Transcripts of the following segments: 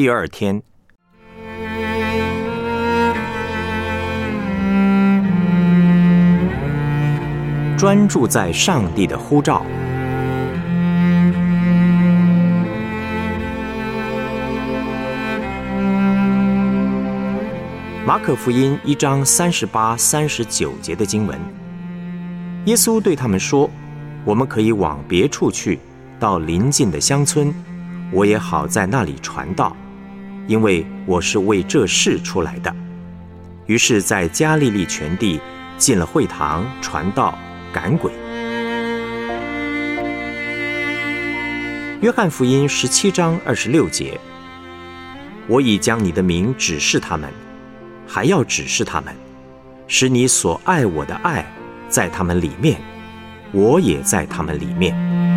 第二天，专注在上帝的呼召。马可福音一章三十八、三十九节的经文，耶稣对他们说：“我们可以往别处去，到邻近的乡村，我也好在那里传道，因为我是为这事出来的。”于是，在加利利全地进了会堂，传道、赶鬼。约翰福音十七章二十六节：“我已将你的名指示他们。”还要指示他们，使你所爱我的爱在他们里面，我也在他们里面。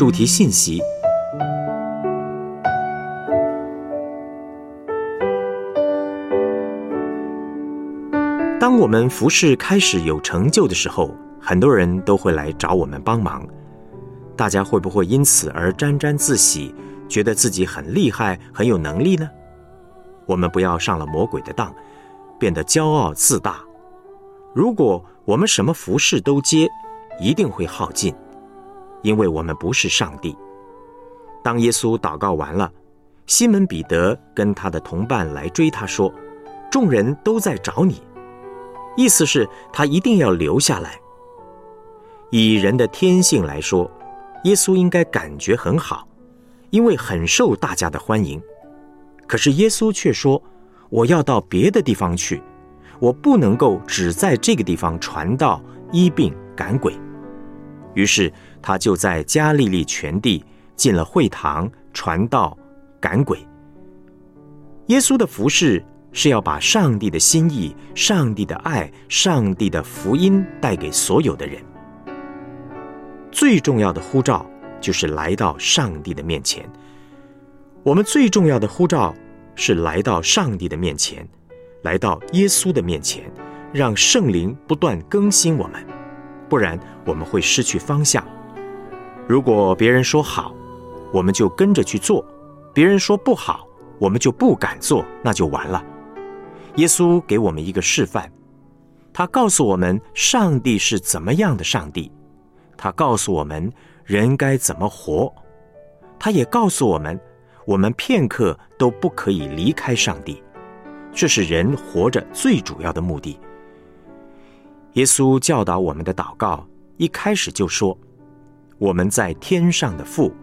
主题信息。当我们服饰开始有成就的时候，很多人都会来找我们帮忙。大家会不会因此而沾沾自喜，觉得自己很厉害、很有能力呢？我们不要上了魔鬼的当，变得骄傲自大。如果我们什么服饰都接，一定会耗尽，因为我们不是上帝。当耶稣祷告完了，西门彼得跟他的同伴来追他说：“众人都在找你。”意思是，他一定要留下来。以人的天性来说，耶稣应该感觉很好，因为很受大家的欢迎。可是耶稣却说：“我要到别的地方去，我不能够只在这个地方传道、医病、赶鬼。”于是他就在加利利全地进了会堂，传道、赶鬼。耶稣的服饰。是要把上帝的心意、上帝的爱、上帝的福音带给所有的人。最重要的呼召就是来到上帝的面前。我们最重要的呼召是来到上帝的面前，来到耶稣的面前，让圣灵不断更新我们，不然我们会失去方向。如果别人说好，我们就跟着去做；别人说不好，我们就不敢做，那就完了。耶稣给我们一个示范，他告诉我们上帝是怎么样的上帝，他告诉我们人该怎么活，他也告诉我们，我们片刻都不可以离开上帝，这是人活着最主要的目的。耶稣教导我们的祷告一开始就说：“我们在天上的父，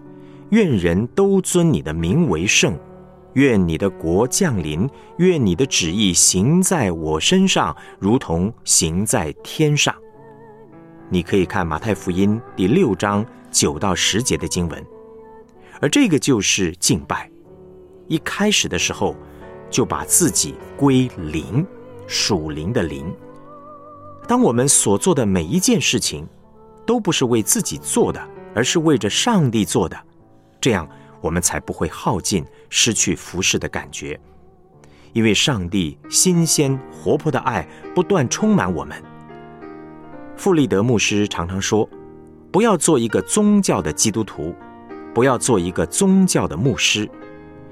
愿人都尊你的名为圣。”愿你的国降临，愿你的旨意行在我身上，如同行在天上。你可以看马太福音第六章九到十节的经文，而这个就是敬拜。一开始的时候，就把自己归灵，属灵的灵。当我们所做的每一件事情，都不是为自己做的，而是为着上帝做的，这样。我们才不会耗尽、失去服侍的感觉，因为上帝新鲜活泼的爱不断充满我们。富利德牧师常常说：“不要做一个宗教的基督徒，不要做一个宗教的牧师，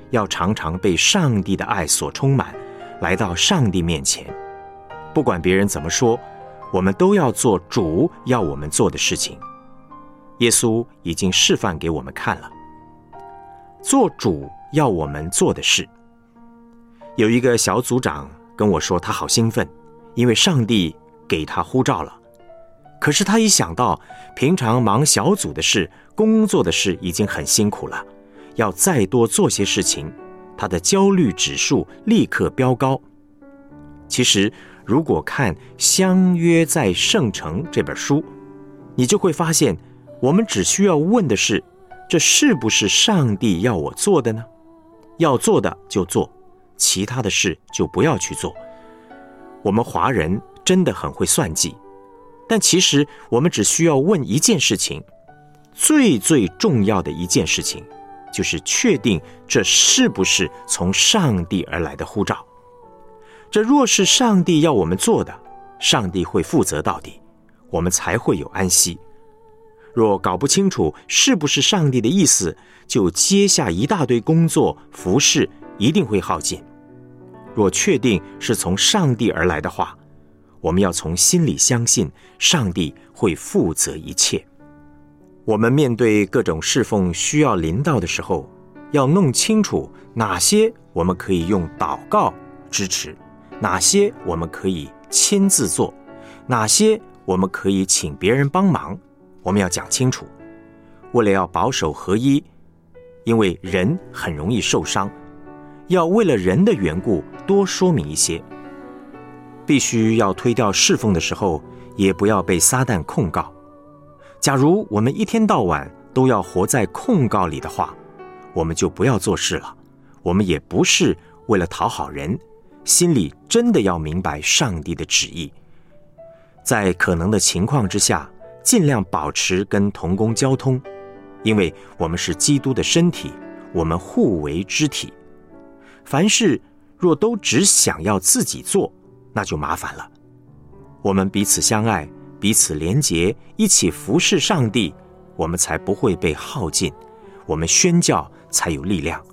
要常常被上帝的爱所充满，来到上帝面前。不管别人怎么说，我们都要做主要我们做的事情。耶稣已经示范给我们看了。”做主要我们做的事。有一个小组长跟我说，他好兴奋，因为上帝给他呼召了。可是他一想到平常忙小组的事、工作的事已经很辛苦了，要再多做些事情，他的焦虑指数立刻飙高。其实，如果看《相约在圣城》这本书，你就会发现，我们只需要问的是。这是不是上帝要我做的呢？要做的就做，其他的事就不要去做。我们华人真的很会算计，但其实我们只需要问一件事情：最最重要的一件事情，就是确定这是不是从上帝而来的护照。这若是上帝要我们做的，上帝会负责到底，我们才会有安息。若搞不清楚是不是上帝的意思，就接下一大堆工作服饰，一定会耗尽。若确定是从上帝而来的话，我们要从心里相信上帝会负责一切。我们面对各种侍奉需要临到的时候，要弄清楚哪些我们可以用祷告支持，哪些我们可以亲自做，哪些我们可以请别人帮忙。我们要讲清楚，为了要保守合一，因为人很容易受伤，要为了人的缘故多说明一些。必须要推掉侍奉的时候，也不要被撒旦控告。假如我们一天到晚都要活在控告里的话，我们就不要做事了。我们也不是为了讨好人，心里真的要明白上帝的旨意，在可能的情况之下。尽量保持跟同工交通，因为我们是基督的身体，我们互为肢体。凡事若都只想要自己做，那就麻烦了。我们彼此相爱，彼此连结，一起服侍上帝，我们才不会被耗尽，我们宣教才有力量。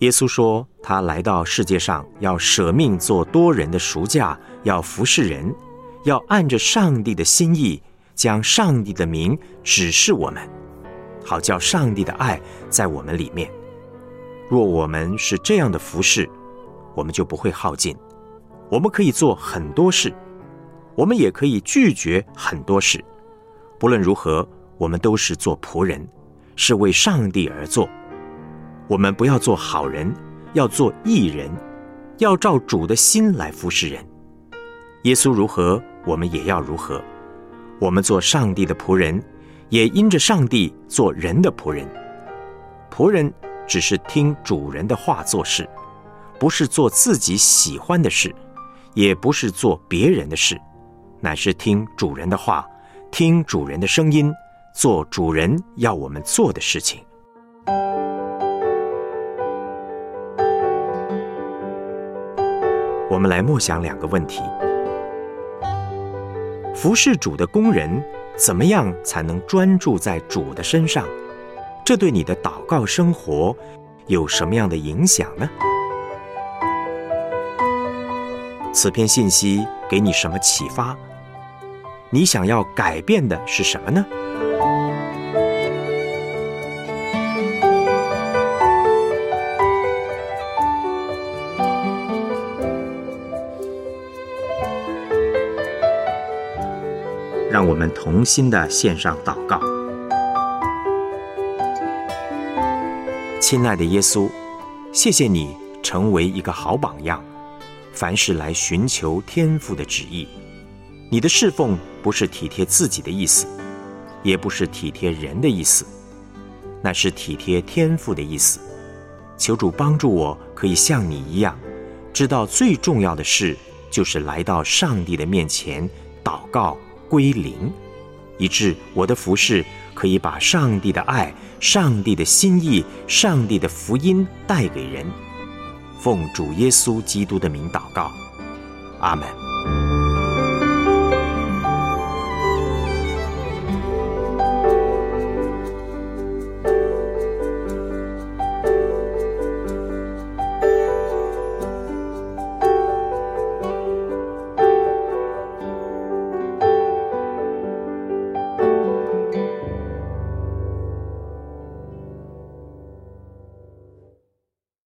耶稣说，他来到世界上要舍命做多人的赎价，要服侍人，要按着上帝的心意。将上帝的名指示我们，好叫上帝的爱在我们里面。若我们是这样的服侍，我们就不会耗尽。我们可以做很多事，我们也可以拒绝很多事。不论如何，我们都是做仆人，是为上帝而做。我们不要做好人，要做义人，要照主的心来服侍人。耶稣如何，我们也要如何。我们做上帝的仆人，也因着上帝做人的仆人。仆人只是听主人的话做事，不是做自己喜欢的事，也不是做别人的事，乃是听主人的话，听主人的声音，做主人要我们做的事情。我们来默想两个问题。服侍主的工人，怎么样才能专注在主的身上？这对你的祷告生活有什么样的影响呢？此篇信息给你什么启发？你想要改变的是什么呢？让我们同心的献上祷告，亲爱的耶稣，谢谢你成为一个好榜样，凡事来寻求天父的旨意。你的侍奉不是体贴自己的意思，也不是体贴人的意思，那是体贴天父的意思。求主帮助我，可以像你一样，知道最重要的事就是来到上帝的面前祷告。归零，以致我的服饰可以把上帝的爱、上帝的心意、上帝的福音带给人。奉主耶稣基督的名祷告，阿门。